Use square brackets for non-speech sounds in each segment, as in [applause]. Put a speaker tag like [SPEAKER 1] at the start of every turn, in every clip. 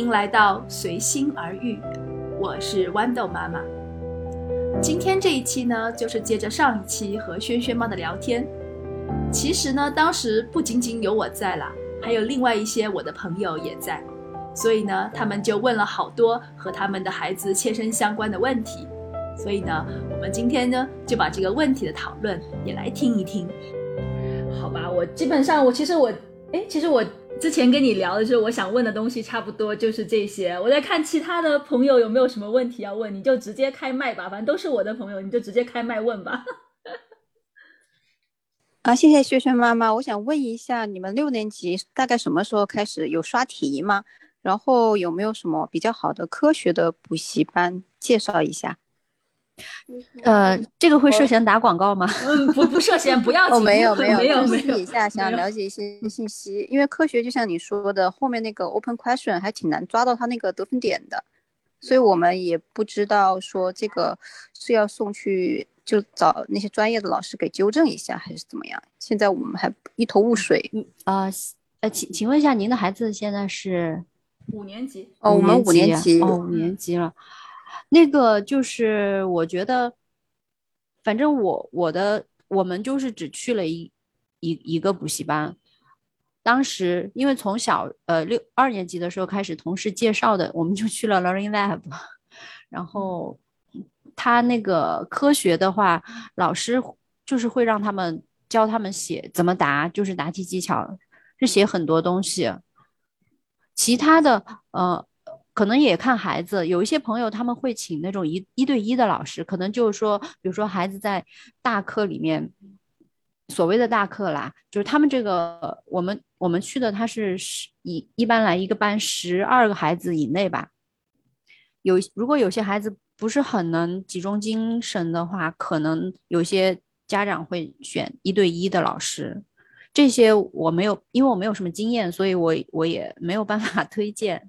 [SPEAKER 1] 欢迎来到随心而遇，我是豌豆妈妈。今天这一期呢，就是接着上一期和轩轩妈的聊天。其实呢，当时不仅仅有我在啦，还有另外一些我的朋友也在，所以呢，他们就问了好多和他们的孩子切身相关的问题。所以呢，我们今天呢，就把这个问题的讨论也来听一听。好吧，我基本上我其实我，哎，其实我。之前跟你聊的时候，我想问的东西差不多就是这些。我在看其他的朋友有没有什么问题要问，你就直接开麦吧，反正都是我的朋友，你就直接开麦问吧。[laughs]
[SPEAKER 2] 啊，谢谢萱萱妈妈，我想问一下，你们六年级大概什么时候开始有刷题吗？然后有没有什么比较好的科学的补习班介绍一下？
[SPEAKER 3] 呃，这个会涉嫌打广告吗？
[SPEAKER 1] 嗯，不不涉嫌，不要紧。
[SPEAKER 2] 哦，没有没有
[SPEAKER 1] 没有
[SPEAKER 2] 没有。私底下想了解一些信息，因为科学就像你说的，后面那个 open question 还挺难抓到它那个得分点的，所以我们也不知道说这个是要送去就找那些专业的老师给纠正一下，还是怎么样？现在我们还一头雾水。
[SPEAKER 3] 嗯啊呃，请请问一下，您的孩子现在是
[SPEAKER 1] 五年级？
[SPEAKER 2] 哦，我们五年级
[SPEAKER 3] 哦，五年级了。那个就是我觉得，反正我我的我们就是只去了一一一个补习班。当时因为从小呃六二年级的时候开始同事介绍的，我们就去了 Learning Lab。[laughs] 然后他那个科学的话，老师就是会让他们教他们写怎么答，就是答题技巧是写很多东西。其他的呃。可能也看孩子，有一些朋友他们会请那种一一对一的老师，可能就是说，比如说孩子在大课里面，所谓的大课啦，就是他们这个我们我们去的他是十一一般来一个班十二个孩子以内吧。有如果有些孩子不是很能集中精神的话，可能有些家长会选一对一的老师。这些我没有，因为我没有什么经验，所以我我也没有办法 [laughs] 推荐。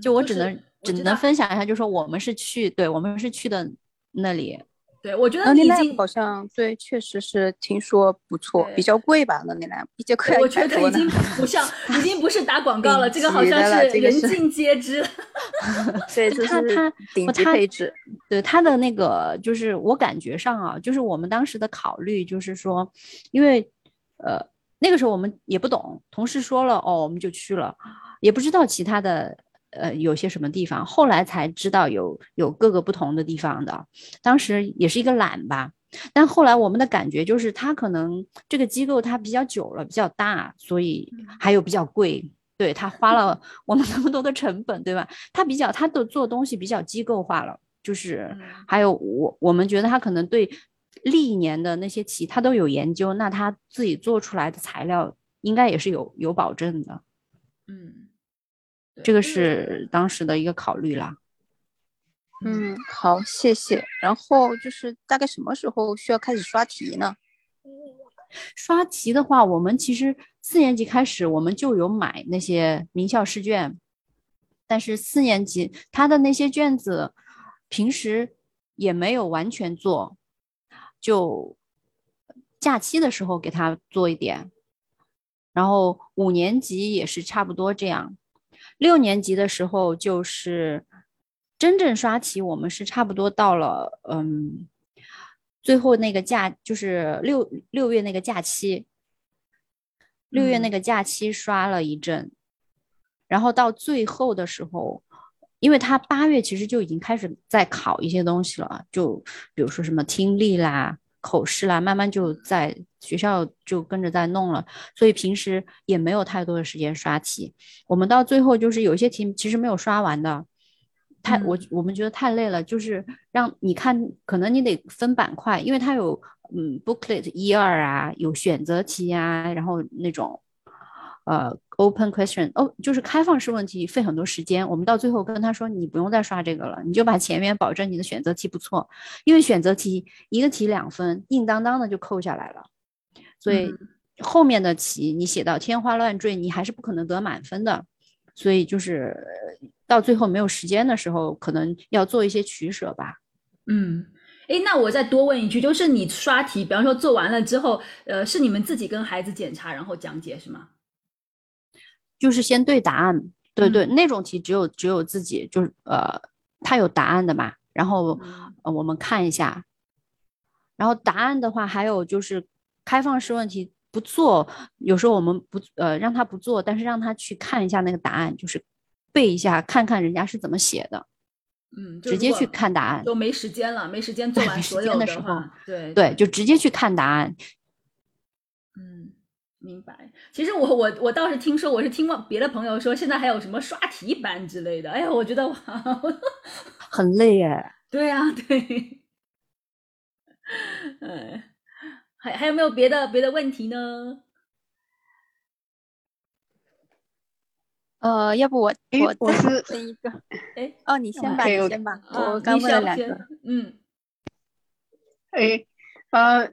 [SPEAKER 3] 就我只能只能分享一下，就说我们是去，对我们是去的那里。
[SPEAKER 1] 对，我觉得你已经
[SPEAKER 2] 好像对，确实是听说不错，比较贵吧？那里来一节课
[SPEAKER 1] 我觉得已经不 [laughs] 像，已经不是打广 [laughs] 告了，这个好像是人尽皆知。[laughs]
[SPEAKER 2] 对，他
[SPEAKER 3] 他
[SPEAKER 2] 顶级配置，
[SPEAKER 3] 对他的那个就是我感觉上啊，就是我们当时的考虑就是说，因为呃那个时候我们也不懂，同事说了哦，我们就去了，也不知道其他的。呃，有些什么地方，后来才知道有有各个不同的地方的，当时也是一个懒吧。但后来我们的感觉就是，他可能这个机构它比较久了，比较大，所以还有比较贵。对他花了我们那么多的成本，对吧？他比较他的做东西比较机构化了，就是还有我我们觉得他可能对历年的那些棋他都有研究，那他自己做出来的材料应该也是有有保证的。嗯。这个是当时的一个考虑啦。
[SPEAKER 2] 嗯，好，谢谢。然后就是大概什么时候需要开始刷题呢？
[SPEAKER 3] 刷题的话，我们其实四年级开始我们就有买那些名校试卷，但是四年级他的那些卷子平时也没有完全做，就假期的时候给他做一点。然后五年级也是差不多这样。六年级的时候，就是真正刷题，我们是差不多到了，嗯，最后那个假就是六六月那个假期，六月那个假期刷了一阵，然后到最后的时候，因为他八月其实就已经开始在考一些东西了，就比如说什么听力啦。口试啦，慢慢就在学校就跟着在弄了，所以平时也没有太多的时间刷题。我们到最后就是有些题其实没有刷完的，太我我们觉得太累了，就是让你看，可能你得分板块，因为它有嗯 booklet 一二啊，有选择题啊，然后那种。呃，open question，哦，就是开放式问题，费很多时间。我们到最后跟他说，你不用再刷这个了，你就把前面保证你的选择题不错，因为选择题一个题两分，硬当当的就扣下来了。所以后面的题你写到天花乱坠，你还是不可能得满分的。所以就是到最后没有时间的时候，可能要做一些取舍吧。
[SPEAKER 1] 嗯，哎，那我再多问一句，就是你刷题，比方说做完了之后，呃，是你们自己跟孩子检查，然后讲解是吗？
[SPEAKER 3] 就是先对答案，对对，那种题只有只有自己就是呃，他有答案的嘛，然后呃我们看一下，然后答案的话还有就是开放式问题不做，有时候我们不呃让他不做，但是让他去看一下那个答案，就是背一下，看看人家是怎么写的，
[SPEAKER 1] 嗯，
[SPEAKER 3] 直接去看答案。
[SPEAKER 1] 都没时间了，没时间做完所有
[SPEAKER 3] 间的时候
[SPEAKER 1] 话，对
[SPEAKER 3] 对，就直接去看答案。
[SPEAKER 1] 嗯，明白。其实我我我倒是听说，我是听过别的朋友说，现在还有什么刷题班之类的。哎呀，我觉得哇，[laughs]
[SPEAKER 3] 很累哎。
[SPEAKER 1] 对啊，对。嗯，还还有没有别的别的问题呢？
[SPEAKER 2] 呃，要不我我再
[SPEAKER 4] 我是
[SPEAKER 2] 问一个，
[SPEAKER 1] 哎，
[SPEAKER 2] 哦，你先吧，你先吧，
[SPEAKER 1] 啊
[SPEAKER 2] 我刚问了两个，
[SPEAKER 1] 嗯，
[SPEAKER 4] 哎，呃，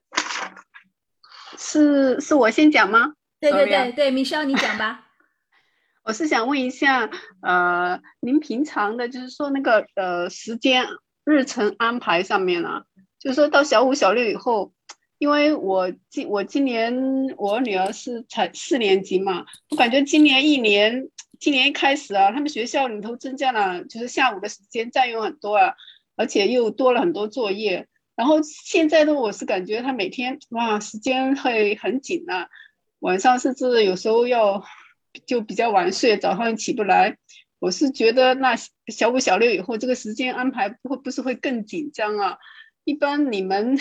[SPEAKER 4] 是是我先讲吗？
[SPEAKER 1] 对对对对，Michelle 你讲吧。[laughs]
[SPEAKER 4] 我是想问一下，呃，您平常的就是说那个呃时间日程安排上面啊，就是说到小五小六以后，因为我今我今年我女儿是才四年级嘛，我感觉今年一年今年一开始啊，他们学校里头增加了就是下午的时间占用很多啊，而且又多了很多作业。然后现在的我是感觉他每天哇时间会很紧啊，晚上甚至有时候要就比较晚睡，早上起不来。我是觉得那小五小六以后这个时间安排会不是会更紧张啊？一般你们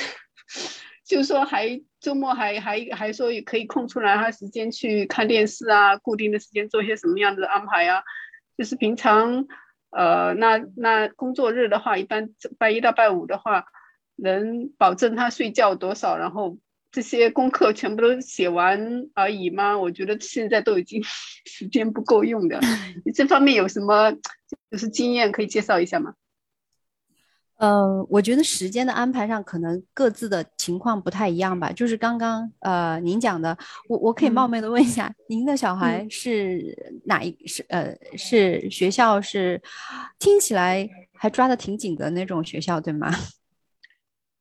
[SPEAKER 4] [laughs] 就是说还周末还还还说也可以空出来他时间去看电视啊，固定的时间做些什么样子的安排啊？就是平常呃那那工作日的话，一般拜一到拜五的话。能保证他睡觉多少，然后这些功课全部都写完而已吗？我觉得现在都已经 [laughs] 时间不够用的。你 [laughs] 这方面有什么就是经验可以介绍一下吗？
[SPEAKER 3] 呃，我觉得时间的安排上可能各自的情况不太一样吧。就是刚刚呃您讲的，我我可以冒昧的问一下，[laughs] 您的小孩是哪一是呃是学校是听起来还抓的挺紧的那种学校对吗？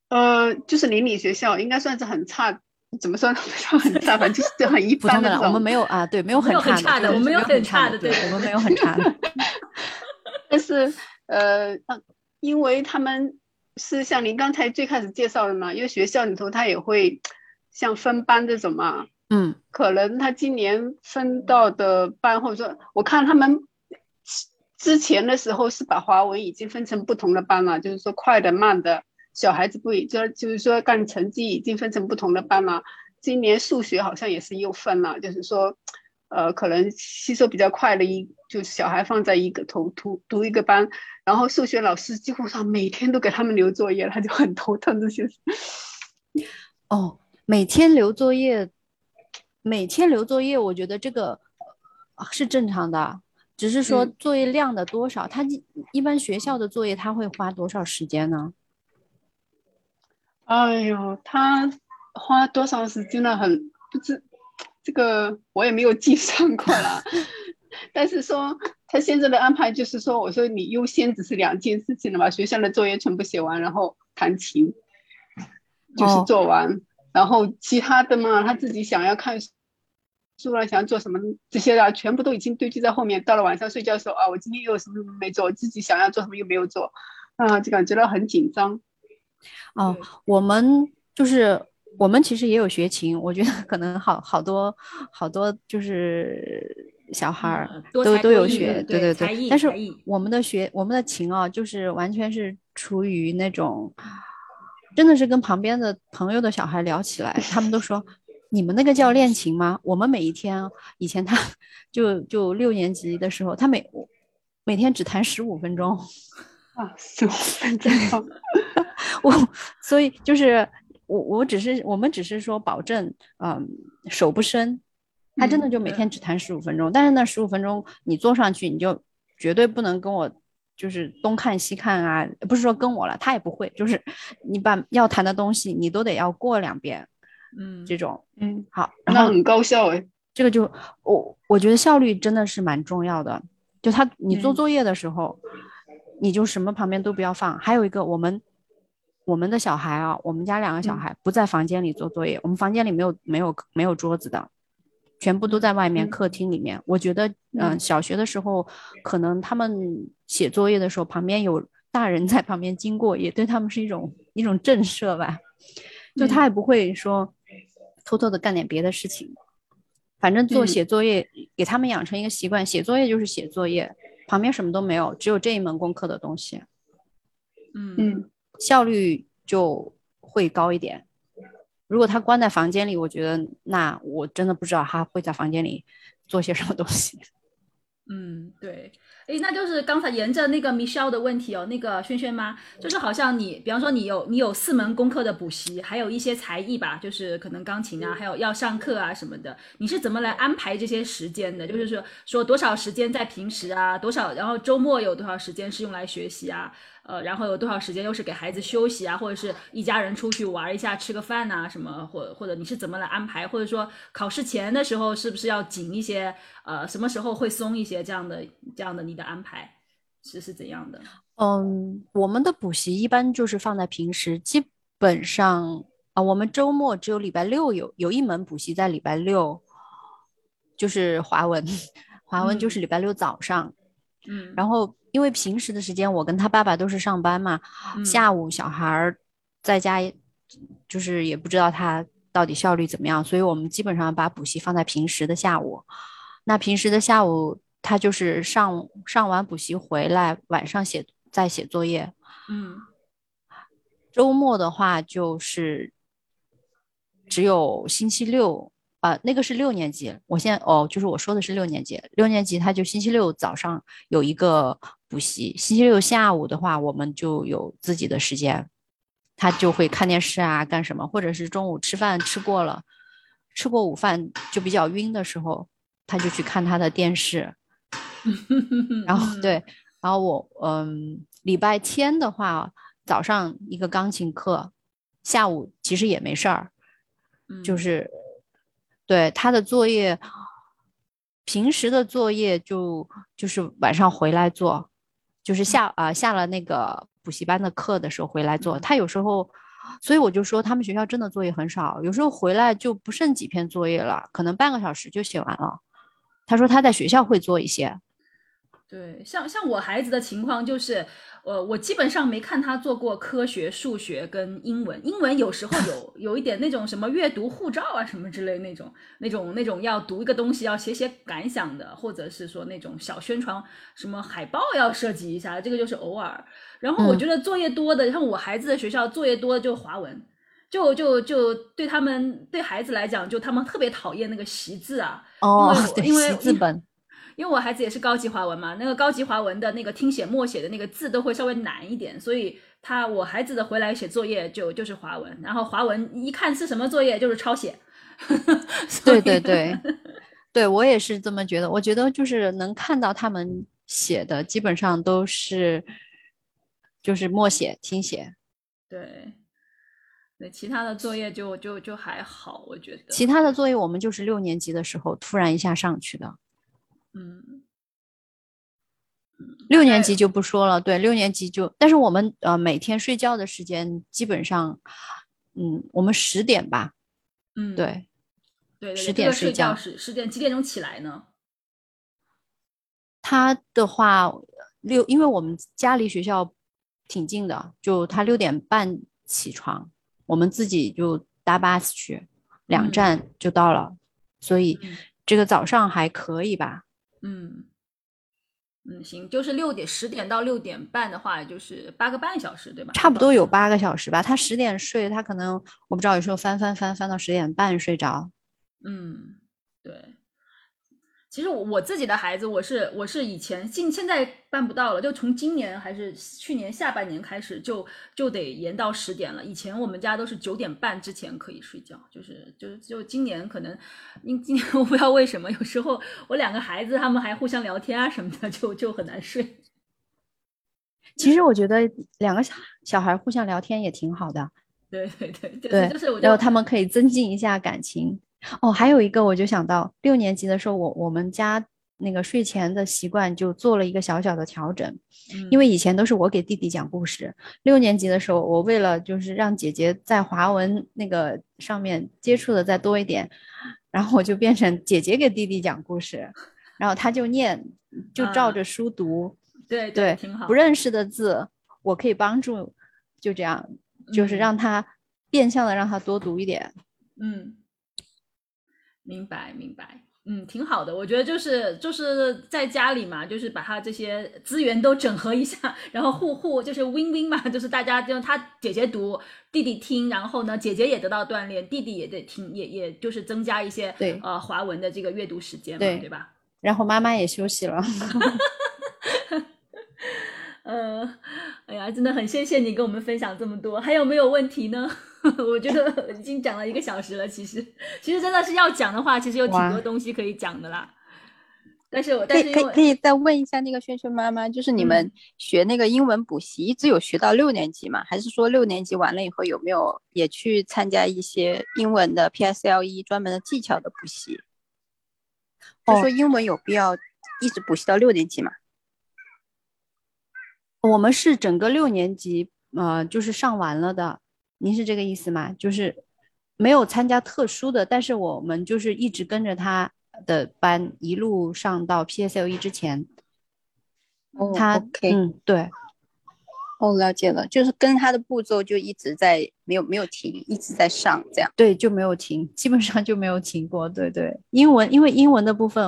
[SPEAKER 4] 呃，就是邻里学校，应该算是很差，怎么说呢？[laughs] 不算很差，反正就是很一般的。
[SPEAKER 3] 我们没有啊，对，没有
[SPEAKER 1] 很
[SPEAKER 3] 差的，
[SPEAKER 1] 我们没有
[SPEAKER 3] 很
[SPEAKER 1] 很差的
[SPEAKER 3] 对，我们没有很差的。[laughs]
[SPEAKER 4] 但是呃，呃因为他们是像您刚才最开始介绍的嘛，因为学校里头他也会像分班这种嘛，
[SPEAKER 3] 嗯
[SPEAKER 4] 可能他今年分到的班，或者说我看他们之前的时候是把华文已经分成不同的班了，就是说快的慢的小孩子不一，就就是说干成绩已经分成不同的班了。今年数学好像也是又分了，就是说，呃，可能吸收比较快的一，就是小孩放在一个头读读一个班，然后数学老师几乎上每天都给他们留作业，他就很头疼这些。
[SPEAKER 3] 哦，每天留作业，每天留作业，我觉得这个呃是正常的，只是说
[SPEAKER 4] 嗯
[SPEAKER 3] 作业量的多少，他一一般学校的作业他会花多少时间呢？
[SPEAKER 4] 哎呦，他花多少时间了？很不知这个我也没有计算过啦。[laughs] 但是说他现在的安排就是说，我说你优先只是两件事情了吧，学校的作业全部写完，然后弹琴就是
[SPEAKER 3] 哦
[SPEAKER 4] 做完，然后其他的嘛，他自己想要看书啊，想要做什么这些啊，全部都已经堆积在后面。到了晚上睡觉的时候啊，我今天又有什么没做，自己想要做什么又没有做，啊，就感觉到很紧张。
[SPEAKER 3] 哦，我们就是我们其实也有学琴，我觉得可能好好多好多就是小孩儿都都有学，对
[SPEAKER 1] 对对
[SPEAKER 3] 但是我们的学我们的琴啊，就是完全是出于那种，真的是跟旁边的朋友的小孩聊起来，他们都说。[laughs] 你们那个叫练琴吗？我们每一天，以前他就就六年级的时候，他每每天只弹十五分钟，
[SPEAKER 4] 啊，十五分钟。
[SPEAKER 3] 我所以就是我我只是我们只是说保证，嗯，手不伸，他真的
[SPEAKER 4] 嗯
[SPEAKER 3] 就每天只弹十五分钟，但是那十五分钟你坐上去，你就绝对不能跟我就是东看西看啊，不是说跟我了，他也不会，就是你把要弹的东西你都得要过两遍
[SPEAKER 1] 嗯，
[SPEAKER 3] 这种。
[SPEAKER 4] 嗯，
[SPEAKER 3] 好，然后
[SPEAKER 4] 那很高效哎。
[SPEAKER 3] 这个就我我觉得效率真的是蛮重要的。就他你做
[SPEAKER 4] 嗯
[SPEAKER 3] 作业的时候，你就什么旁边都不要放。还有一个，我们我们的小孩啊，我们家两个小
[SPEAKER 4] 嗯
[SPEAKER 3] 孩不在房间里做作业，我们房间里没有没有没有桌子的，全部都在外面
[SPEAKER 4] 嗯
[SPEAKER 3] 客厅里面。我觉得，嗯、
[SPEAKER 4] 嗯
[SPEAKER 3] 小学的时候可能他们写作业的时候，旁边有大人在旁边经过，也对他们是一种一种震慑吧。就他也不会说偷偷的干点别的事情，反正做
[SPEAKER 4] 嗯
[SPEAKER 3] 写作业，给他们养成一个习惯，写作业就是写作业，旁边什么都没有，只有这一门功课的东西，
[SPEAKER 1] 嗯
[SPEAKER 4] 嗯
[SPEAKER 3] 效率就会高一点。如果他关在房间里，我觉得那我真的不知道他会在房间里做些什么东西。[laughs]
[SPEAKER 1] 嗯，对，诶，那就是刚才沿着那个 Michelle 的问题哦，那个轩轩妈，就是好像你，比方说你有你有四门功课的补习，还有一些才艺吧，就是可能钢琴啊，还有要上课啊什么的，你是怎么来安排这些时间的？就是说说多少时间在平时啊，多少，然后周末有多少时间是用来学习啊？呃，然后有多少时间又是给孩子休息啊，或者是一家人出去玩一下，吃个饭呐、什么，或或者你是怎么来安排？或者说考试前的时候是不是要紧一些？呃，什么时候会松一些？这样的这样的你的安排是是怎样的？
[SPEAKER 3] 嗯，我们的补习一般就是放在平时，基本上啊，我们周末只有礼拜六有有一门补习在礼拜六，就是华文，[laughs] 华文就是
[SPEAKER 1] 嗯
[SPEAKER 3] 礼拜六早上。
[SPEAKER 1] 嗯，
[SPEAKER 3] 然后因为平时的时间我跟他爸爸都是上班嘛，
[SPEAKER 1] 嗯
[SPEAKER 3] 下午小孩儿在家就是也不知道他到底效率怎么样，所以我们基本上把补习放在平时的下午。那平时的下午，他就是上上完补习回来，晚上写再写作业。
[SPEAKER 1] 嗯
[SPEAKER 3] 周末的话就是只有星期六，啊，那个是六年级。我现在哦，就是我说的是六年级，六年级他就星期六早上有一个补习，星期六下午的话，我们就有自己的时间，他就会看电视啊，干什么，或者是中午吃饭吃过了，吃过午饭就比较晕的时候，他就去看他的电视。[laughs] 然后对，然后我嗯，礼拜天的话，早上一个钢琴课，下午其实也没事儿，
[SPEAKER 1] 嗯，
[SPEAKER 3] 就是对他的作业，平时的作业就就是晚上回来做，就是下啊、下了那个补习班的课的时候回来做。他有时候，所以我就说他们学校真的作业很少，有时候回来就不剩几篇作业了，可能半个小时就写完了。他说他在学校会做一些，
[SPEAKER 1] 对，像像我孩子的情况就是，呃，我基本上没看他做过科学、数学跟英文。英文有时候有 [laughs] 有一点那种什么阅读护照啊什么之类那种那种那种要读一个东西要写写感想的，或者是说那种小宣传什么海报要设计一下，这个就是偶尔。然后我
[SPEAKER 3] 嗯
[SPEAKER 1] 觉得作业多的，像我孩子的学校作业多的就华文。就就就对他们对孩子来讲，就他们特别讨厌那个习字啊，
[SPEAKER 3] 哦
[SPEAKER 1] 因为，因为
[SPEAKER 3] 习字本，
[SPEAKER 1] 因为我孩子也是高级华文嘛，那个高级华文的那个听写默写的那个字都会稍微难一点，所以他我孩子的回来写作业就就是华文，然后华文一看是什么作业就是抄写。[laughs] 所
[SPEAKER 3] 对对对，[laughs] 对我也是这么觉得。我觉得就是能看到他们写的，基本上都是就是默写、听写，
[SPEAKER 1] 对对，其他的作业就就就还好，我觉得。
[SPEAKER 3] 其他的作业我们就是六年级的时候突然一下上去的。
[SPEAKER 1] 嗯
[SPEAKER 3] 六年级就不说了，对，六年级就，但是我们呃每天睡觉的时间基本上，嗯，我们十点吧，
[SPEAKER 1] 嗯，
[SPEAKER 3] 对，
[SPEAKER 1] 对对对
[SPEAKER 3] ，10点睡
[SPEAKER 1] 觉
[SPEAKER 3] 觉
[SPEAKER 1] 是十点几点钟起来呢？
[SPEAKER 3] 他的话六，因为我们家离学校挺近的，就他六点半起床，我们自己就搭巴士去，两
[SPEAKER 1] 嗯
[SPEAKER 3] 站就到了，所以
[SPEAKER 1] 嗯
[SPEAKER 3] 这个早上还可以吧。
[SPEAKER 1] 嗯嗯，行，就是六点十点到六点半的话，就是八个半小时，对吧？
[SPEAKER 3] 差不多有八个小时吧。他十点睡，他可能我不知道，有时候翻翻翻翻到十点半睡着。
[SPEAKER 1] 嗯，对。其实我我自己的孩子，我是我是以前现现在办不到了，就从今年还是去年下半年开始就就得延到十点了。以前我们家都是九点半之前可以睡觉，就是就是就今年可能，因今年我不知道为什么，有时候我两个孩子他们还互相聊天啊什么的，就就很难睡。
[SPEAKER 3] 其实我觉得两个小小孩互相聊天也挺好的，
[SPEAKER 1] 对对对，就是
[SPEAKER 3] 对
[SPEAKER 1] 就是我就
[SPEAKER 3] 然后他们可以增进一下感情。哦，还有一个，我就想到六年级的时候，我我们家那个睡前的习惯就做了一个小小的调整，因
[SPEAKER 1] 嗯
[SPEAKER 3] 为以前都是我给弟弟讲故事。六年级的时候，我为了就是让姐姐在华文那个上面接触的再多一点，然后我就变成姐姐给弟弟讲故事，[laughs] 然后他就念，就照
[SPEAKER 1] 啊
[SPEAKER 3] 着书读。
[SPEAKER 1] 对
[SPEAKER 3] 对，
[SPEAKER 1] 挺好。
[SPEAKER 3] 不认识的字，我可以帮助，就这样，就是
[SPEAKER 1] 嗯
[SPEAKER 3] 让他变相的让他多读一点。
[SPEAKER 1] 嗯，明白明白，嗯，挺好的。我觉得就是就是在家里嘛，就是把他这些资源都整合一下，然后互互就是 win win 嘛，就是大家就他姐姐读，弟弟听，然后呢，姐姐也得到锻炼，弟弟也得听，也也就是增加一些
[SPEAKER 3] 对
[SPEAKER 1] 呃华文的这个阅读时间嘛，
[SPEAKER 3] 对
[SPEAKER 1] 对吧？[laughs]
[SPEAKER 3] 然后妈妈也休息了。[laughs]
[SPEAKER 1] 呃，哎呀，真的很谢谢你跟我们分享这么多，还有没有问题呢？[laughs] 我觉得已经讲了一个小时了，其实其实真的是要讲的话，其实有挺多东西可以讲的啦。但是我但是因为
[SPEAKER 2] 可以可以再问一下那个萱萱妈妈，就是你们
[SPEAKER 1] 嗯
[SPEAKER 2] 学那个英文补习，一直有学到六年级吗？还是说六年级完了以后有没有也去参加一些英文的 PSLE E 专门的技巧的补习？就
[SPEAKER 3] 哦
[SPEAKER 2] 说英文有必要一直补习到六年级吗？
[SPEAKER 3] 我们是整个六年级，呃，就是上完了的。您是这个意思吗？就是没有参加特殊的，但是我们就是一直跟着他的班一路上到 PSLE 之前，
[SPEAKER 2] 哦
[SPEAKER 3] 他
[SPEAKER 2] OK，、
[SPEAKER 3] 嗯对
[SPEAKER 2] 哦，了解了，就是跟他的步骤就一直在没有没有停，一直在上这样。
[SPEAKER 3] 对就没有停，基本上就没有停过。对对，英文因为英文的部分，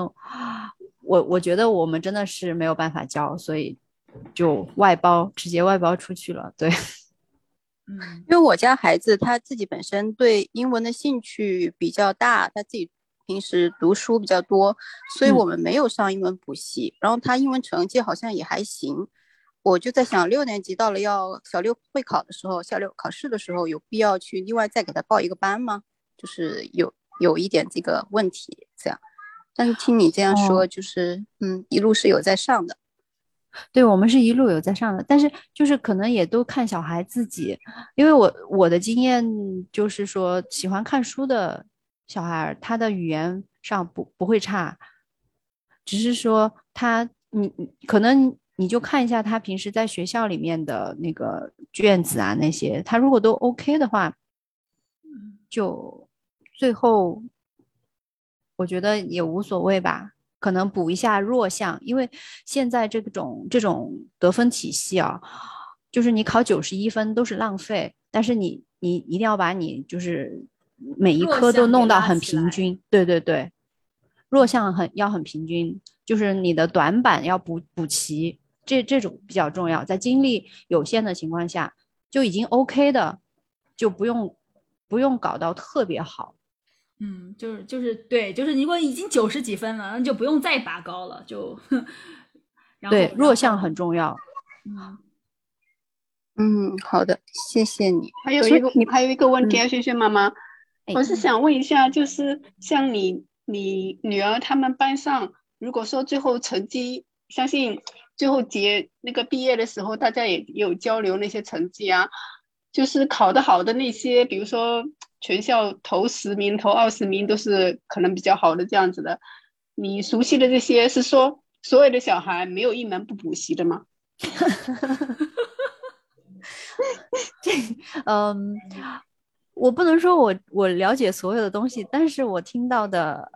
[SPEAKER 3] 我我觉得我们真的是没有办法教，所以就外包直接外包出去了。对。
[SPEAKER 1] 嗯
[SPEAKER 2] 因为我家孩子他自己本身对英文的兴趣比较大，他自己平时读书比较多，所以
[SPEAKER 3] 嗯
[SPEAKER 2] 我们没有上英文补习。然后他英文成绩好像也还行，我就在想，六年级到了要小六会考的时候，小六考试的时候有必要去另外再给他报一个班吗？就是有有一点这个问题这样。但是听你这样说，
[SPEAKER 3] 哦
[SPEAKER 2] 就是嗯，一路是有在上的。
[SPEAKER 3] 对，我们是一路有在上的，但是就是可能也都看小孩自己，因为我我的经验就是说，喜欢看书的小孩儿，他的语言上不不会差，只是说他你你可能你就看一下他平时在学校里面的那个卷子啊那些，他如果都 OK 的话，就最后我觉得也无所谓吧。可能补一下弱项，因为现在这种这种得分体系啊，就是你考九十一分都是浪费，但是你你一定要把你就是每一科都弄到很平均，对对对，弱项很要很平均，就是你的短板要补补齐，这这种比较重要，在精力有限的情况下就已经 OK 的，就不用不用搞到特别好。
[SPEAKER 1] 嗯，就是就是对，就是如果已经九十几分了，那就不用再拔高了，就然后
[SPEAKER 3] 对，弱项很重要。
[SPEAKER 1] 嗯
[SPEAKER 2] 嗯，好的，谢谢你。
[SPEAKER 4] 还有一个
[SPEAKER 2] 你
[SPEAKER 4] 还有一个问题啊，萱萱妈妈，
[SPEAKER 3] 哎
[SPEAKER 4] 我是想问一下，就是像你你女儿他们班上，如果说最后成绩，相信最后结那个毕业的时候，大家也也有交流那些成绩啊，就是考得好的那些，比如说全校头十名、头二十名都是可能比较好的这样子的。你熟悉的这些是说所有的小孩没有一门不补习的吗？[laughs]
[SPEAKER 3] 这嗯，我不能说我我了解所有的东西，但是我听到的，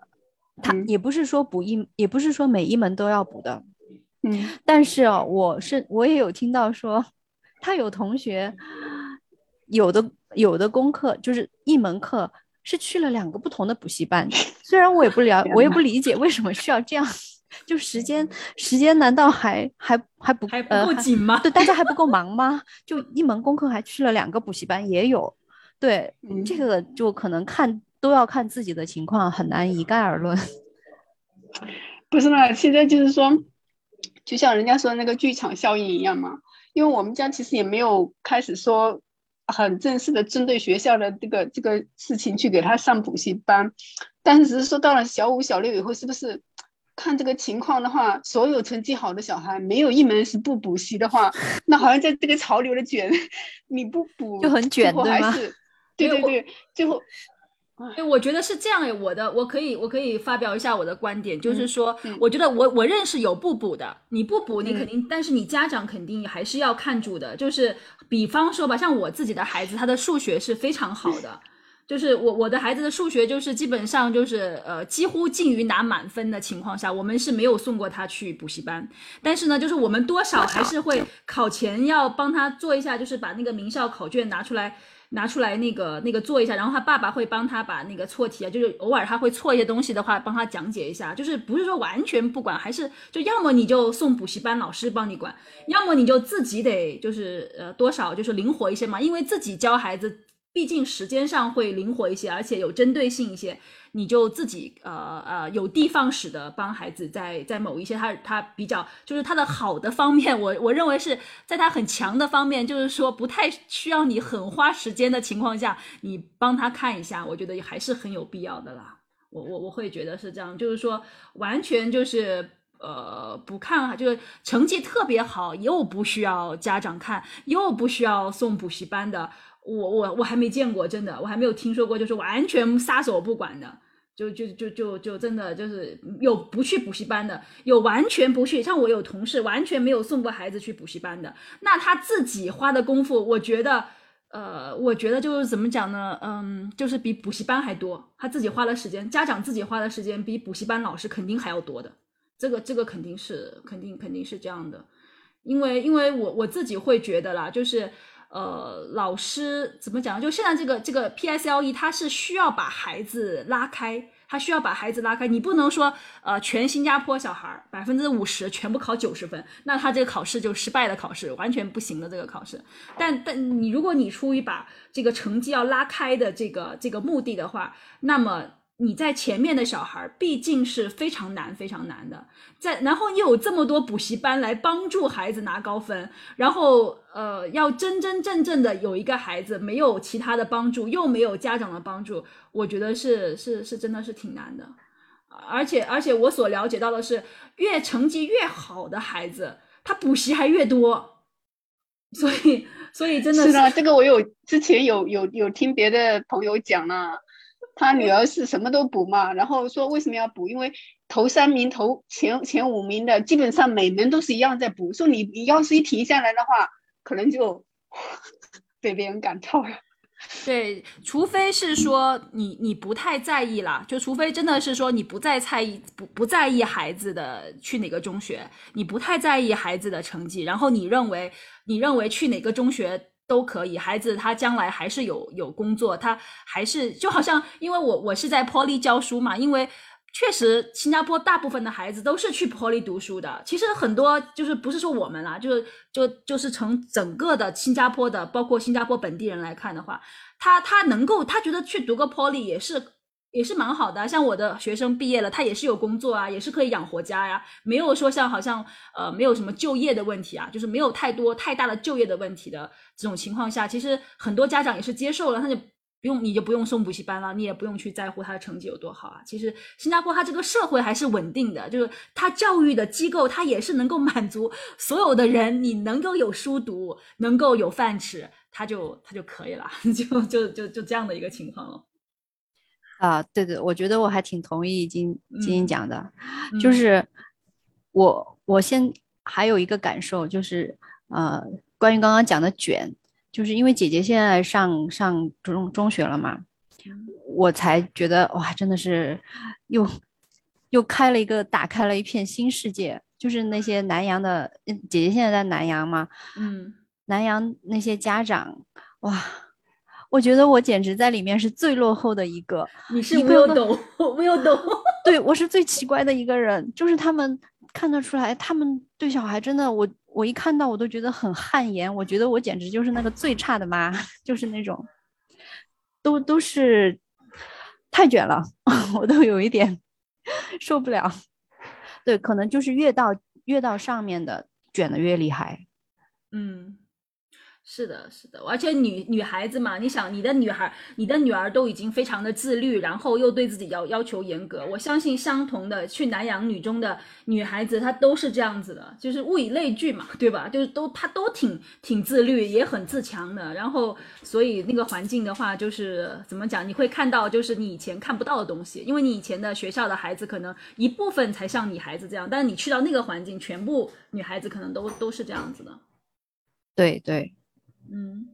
[SPEAKER 3] 他
[SPEAKER 4] 嗯
[SPEAKER 3] 也不是说补一，也不是说每一门都要补的，
[SPEAKER 4] 嗯
[SPEAKER 3] 但是哦，我是我也有听到说，他有同学有的有的功课就是一门课是去了两个不同的补习班，[laughs] 虽然我也不了，我也不理解为什么需要这样，[laughs] 就时间时间难道还还还不
[SPEAKER 1] 还不紧吗？
[SPEAKER 3] 对，大家还不够忙 [laughs] 吗？就一门功课还去了两个补习班，也有。对，
[SPEAKER 4] 嗯
[SPEAKER 3] 这个就可能看都要看自己的情况，很难一概而论。
[SPEAKER 4] 不是嘛，现在就是说，就像人家说那个剧场效应一样嘛。因为我们家其实也没有开始说很正式的针对学校的这个这个事情去给他上补习班，但是只是说到了小五、小六以后，是不是看这个情况的话，所有成绩好的小孩没有一门是不补习的话，那好像在这个潮流的卷，[laughs] 你不补
[SPEAKER 3] 就很
[SPEAKER 4] 最后
[SPEAKER 3] 卷对吗
[SPEAKER 4] 还是 [laughs] 对对对，最后
[SPEAKER 1] 对，我觉得是这样诶，我的我可以我可以发表一下我的观点，就是说，
[SPEAKER 4] 嗯。
[SPEAKER 1] 我觉得我我认识有不补的，你不补你肯
[SPEAKER 4] 嗯。
[SPEAKER 1] 定，但是你家长肯定还是要看住的，就是比方说吧，像我自己的孩子，他的数学是非常好的。就是我我的孩子的数学就是基本上就是呃几乎近于拿满分的情况下，我们是没有送过他去补习班。但是呢，就是我们多少还是会考前要帮他做一下，就是把那个名校考卷拿出来拿出来那个那个做一下，然后他爸爸会帮他把那个错题啊，就是偶尔他会错一些东西的话，帮他讲解一下，就是不是说完全不管，还是就要么你就送补习班老师帮你管，要么你就自己得就是呃多少就是灵活一些嘛，因为自己教孩子。毕竟时间上会灵活一些，而且有针对性一些，你就自己呃呃有的放矢的帮孩子在在某一些他他比较就是他的好的方面，我我认为是在他很强的方面，就是说不太需要你很花时间的情况下，你帮他看一下，我觉得还是很有必要的啦。我我我会觉得是这样，就是说完全就是呃不看，就是成绩特别好又不需要家长看，又不需要送补习班的。我我我还没见过，真的，我还没有听说过，就是完全撒手不管的，就就就就就真的就是有不去补习班的，有完全不去。像我有同事完全没有送过孩子去补习班的，那他自己花的功夫，我觉得，呃，我觉得就是怎么讲呢？嗯，就是比补习班还多，他自己花的时间，家长自己花的时间比补习班老师肯定还要多的，这个这个肯定是肯定肯定是这样的，因为因为我我自己会觉得啦，就是。呃，老师怎么讲？就现在这个这个 PSLE，它是需要把孩子拉开，他需要把孩子拉开。你不能说，呃，全新加坡小孩百分之五十全部考九十分，那他这个考试就失败的考试，完全不行的这个考试。但但你如果你出于把这个成绩要拉开的这个这个目的的话，那么。你在前面的小孩毕竟是非常难、非常难的，在然后又有这么多补习班来帮助孩子拿高分，然后呃，要真真正正的有一个孩子没有其他的帮助，又没有家长的帮助，我觉得是是是真的是挺难的。而且而且我所了解到的是，越成绩越好的孩子，他补习还越多，所以所以真的
[SPEAKER 4] 是这个我有之前有有有听别的朋友讲了。他女儿是什么都补嘛，然后说为什么要补？因为头三名、头前前五名的基本上每门都是一样在补。说你你要是一停下来的话，可能就 [laughs] 被别人赶超了。
[SPEAKER 1] 对，除非是说你你不太在意啦，就除非真的是说你不再在意不不在意孩子的去哪个中学，你不太在意孩子的成绩，然后你认为你认为去哪个中学。都可以，孩子他将来还是有有工作，他还是就好像，因为我我是在 Poly 教书嘛，因为确实新加坡大部分的孩子都是去 Poly 读书的。其实很多就是不是说我们啦，就是就就是从整个的新加坡的，包括新加坡本地人来看的话，他他能够他觉得去读个 Poly 也是。也是蛮好的，像我的学生毕业了，他也是有工作啊，也是可以养活家呀，没有说像好像呃没有什么就业的问题啊，就是没有太多太大的就业的问题的这种情况下，其实很多家长也是接受了，他就不用你就不用送补习班了，你也不用去在乎他的成绩有多好啊。其实新加坡它这个社会还是稳定的，就是它教育的机构它也是能够满足所有的人，你能够有书读，能够有饭吃，他就他就可以了，[laughs] 就就就就这样的一个情况了。
[SPEAKER 3] 啊，对对，我觉得我还挺同意金金英讲的，就是我我先还有一个感受，就是呃，关于刚刚讲的卷，就是因为姐姐现在上上中中学了嘛，我才觉得哇，真的是又又开了一个打开了一片新世界，就是那些南洋的姐姐现在在南洋嘛，
[SPEAKER 1] 嗯，
[SPEAKER 3] 南洋那些家长哇。我觉得我简直在里面是最落后的一个。
[SPEAKER 1] 你是没有懂，没有懂。[laughs]
[SPEAKER 3] 对，我是最奇怪的一个人，就是他们看得出来，他们对小孩真的，我我一看到我都觉得很汗颜。我觉得我简直就是那个最差的妈，[laughs] 就是那种，都都是太卷了，[laughs] 我都有一点受不了。对，可能就是越到越到上面的卷的越厉害。
[SPEAKER 1] 嗯。是的，是的，而且女女孩子嘛，你想，你的女孩，你的女儿都已经非常的自律，然后又对自己要要求严格。我相信相同的去南洋女中的女孩子，她都是这样子的，就是物以类聚嘛，对吧？就是都她都挺挺自律，也很自强的。然后，所以那个环境的话，就是怎么讲，你会看到就是你以前看不到的东西，因为你以前的学校的孩子可能一部分才像你孩子这样，但是你去到那个环境，全部女孩子可能都都是这样子的。
[SPEAKER 3] 对对。
[SPEAKER 1] 嗯，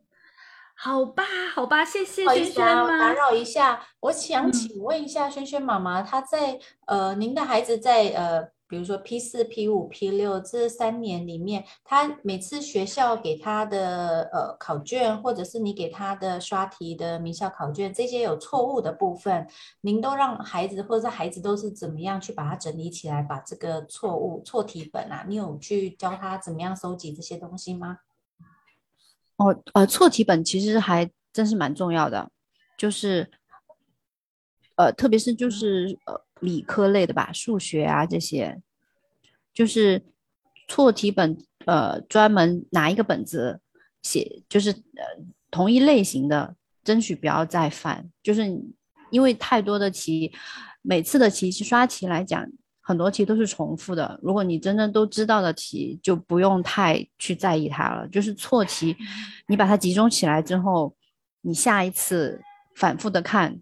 [SPEAKER 1] 好吧，好吧，谢谢轩轩妈
[SPEAKER 5] 打。扰一下，我想
[SPEAKER 1] 嗯
[SPEAKER 5] 请问一下轩轩妈妈，她在呃，您的孩子在呃，比如说 P 四、P 五、P 六这三年里面，他每次学校给他的呃考卷，或者是你给他的刷题的名校考卷，这些有错误的部分，您都让孩子或者是孩子都是怎么样去把它整理起来，把这个错误错题本啊，你有去教他怎么样收集这些东西吗？
[SPEAKER 3] 哦，呃，错题本其实还真是蛮重要的，就是，呃，特别是就是呃理科类的吧，数学啊这些，就是错题本，呃，专门拿一个本子写，就是呃同一类型的，争取不要再犯，就是因为太多的题，每次的题刷题来讲。很多题都是重复的，如果你真正都知道的题，就不用太去在意它了。就是错题，[laughs] 你把它集中起来之后，你下一次反复的看，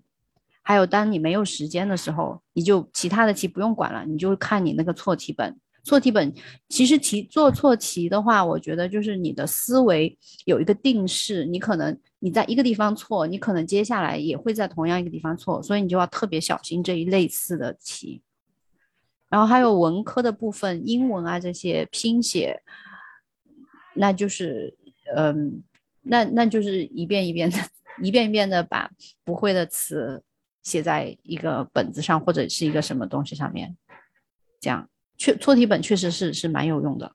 [SPEAKER 3] 还有当你没有时间的时候，你就其他的题不用管了，你就看你那个错题本。错题本其实题做错题的话，我觉得就是你的思维有一个定式，你可能你在一个地方错，你可能接下来也会在同样一个地方错，所以你就要特别小心这一类似的题。然后还有文科的部分，英文啊这些拼写，那就是嗯，那那就是一遍一遍的，一遍一遍的把不会的词写在一个本子上或者是一个什么东西上面，这样确错题本确实是是蛮有用的。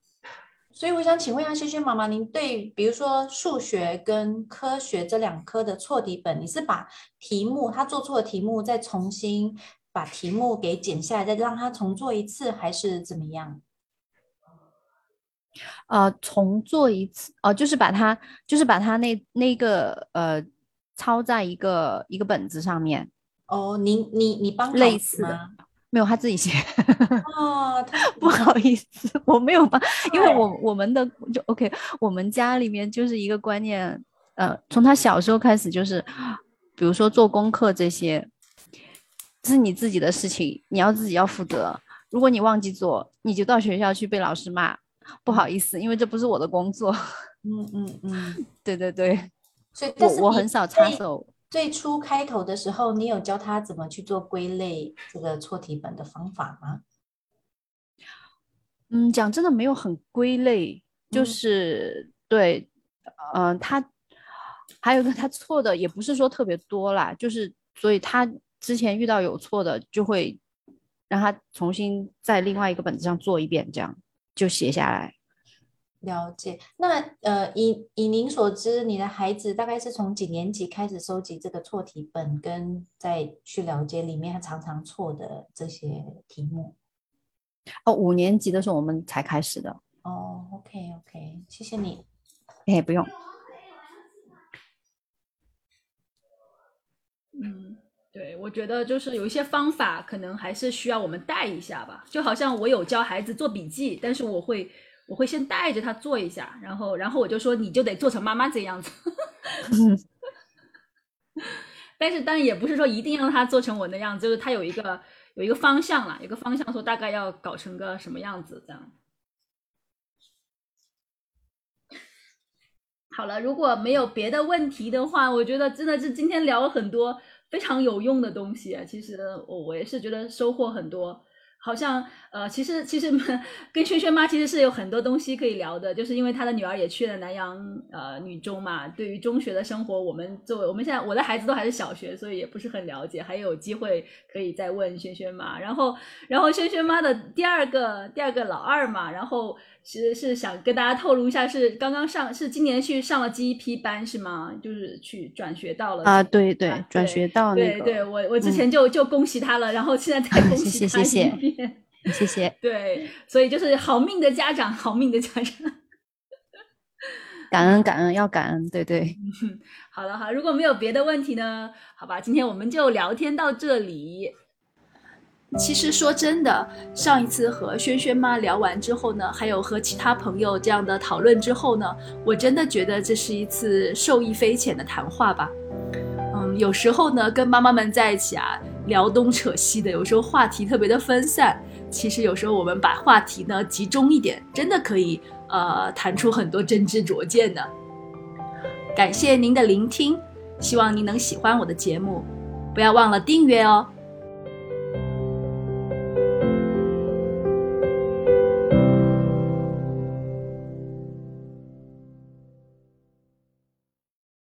[SPEAKER 5] 所以我想请问一下轩轩妈妈，您对比如说数学跟科学这两科的错题本，你是把题目他做错的题目再重新把题目给剪下来，再让他重做一次，还是怎么样？
[SPEAKER 3] 呃，重做一次，哦、就是把它，就是把它那那个呃，抄在一个一个本子上面，
[SPEAKER 5] 哦，你你你帮
[SPEAKER 3] 类似的
[SPEAKER 5] 吗？
[SPEAKER 3] 没有他自己写。
[SPEAKER 5] 哦，[laughs] 他
[SPEAKER 3] 不好意思，我没有帮，因为我我们的就 OK，我们家里面就是一个观念，呃，从他小时候开始就是，比如说做功课这些，是你自己的事情，你要自己要负责。如果你忘记做，你就到学校去被老师骂，不好意思，因为这不是我的工作。
[SPEAKER 5] 嗯嗯嗯，
[SPEAKER 3] 对对 [laughs] 对，
[SPEAKER 5] 所以
[SPEAKER 3] 我我很少插手。
[SPEAKER 5] 最初开头的时候，你有教他怎么去做归类这个错题本的方法吗？
[SPEAKER 3] 嗯，讲真的没有很归类，就
[SPEAKER 5] 嗯
[SPEAKER 3] 是对，嗯、他还有个他错的也不是说特别多啦，就是所以他之前遇到有错的，就会让他重新在另外一个本子上做一遍，这样就写下来。
[SPEAKER 5] 了解。那呃，以以您所知，你的孩子大概是从几年级开始收集这个错题本，跟再去了解里面常常错的这些题目？
[SPEAKER 3] 哦，五年级的时候我们才开始的，
[SPEAKER 5] 哦，OK OK，谢谢你。
[SPEAKER 3] 哎，不用。
[SPEAKER 1] 嗯，对，我觉得就是有一些方法，可能还是需要我们带一下吧。就好像我有教孩子做笔记，但是我会我会先带着他做一下，然后然后我就说你就得做成妈妈这样子。[laughs] 但是当然也不是说一定让他做成我那样子，就是他有一个有一个方向啦，有个方向说大概要搞成个什么样子这样。好了，如果没有别的问题的话，我觉得真的是今天聊了很多非常有用的东西。啊其实我我也是觉得收获很多。好像呃，其实其实 [laughs] 跟轩轩妈其实是有很多东西可以聊的，就是因为她的女儿也去了南洋呃女中嘛。对于中学的生活，我们作为我们现在我的孩子都还是小学，所以也不是很了解，还有机会可以再问轩轩妈。然后然后轩轩妈的第二个第二个老二嘛，然后其实是想跟大家透露一下，是刚刚上是今年去上了 GEP 班是吗？就是去转学到了
[SPEAKER 3] 啊，对对
[SPEAKER 1] 啊，
[SPEAKER 3] 转学到那个，
[SPEAKER 1] 对对，我我之
[SPEAKER 3] 嗯
[SPEAKER 1] 前就、就恭喜他了，然后现在再 [laughs] 恭
[SPEAKER 3] 谢
[SPEAKER 1] 喜他
[SPEAKER 3] 谢谢谢
[SPEAKER 1] 一遍。
[SPEAKER 3] 谢谢。[laughs]
[SPEAKER 1] 对，所以就是好命的家长，好命的家长。[laughs]
[SPEAKER 3] 感恩感恩要感恩，对对，
[SPEAKER 1] 好了好，如果没有别的问题呢，好吧，今天我们就聊天到这里。其实说真的，上一次和轩轩妈聊完之后呢，还有和其他朋友这样的讨论之后呢，我真的觉得这是一次受益匪浅的谈话吧。嗯，有时候呢，跟妈妈们在一起啊，聊东扯西的，有时候话题特别的分散。其实有时候我们把话题呢集中一点，真的可以呃谈出很多真知灼见的。感谢您的聆听，希望您能喜欢我的节目，不要忘了订阅哦。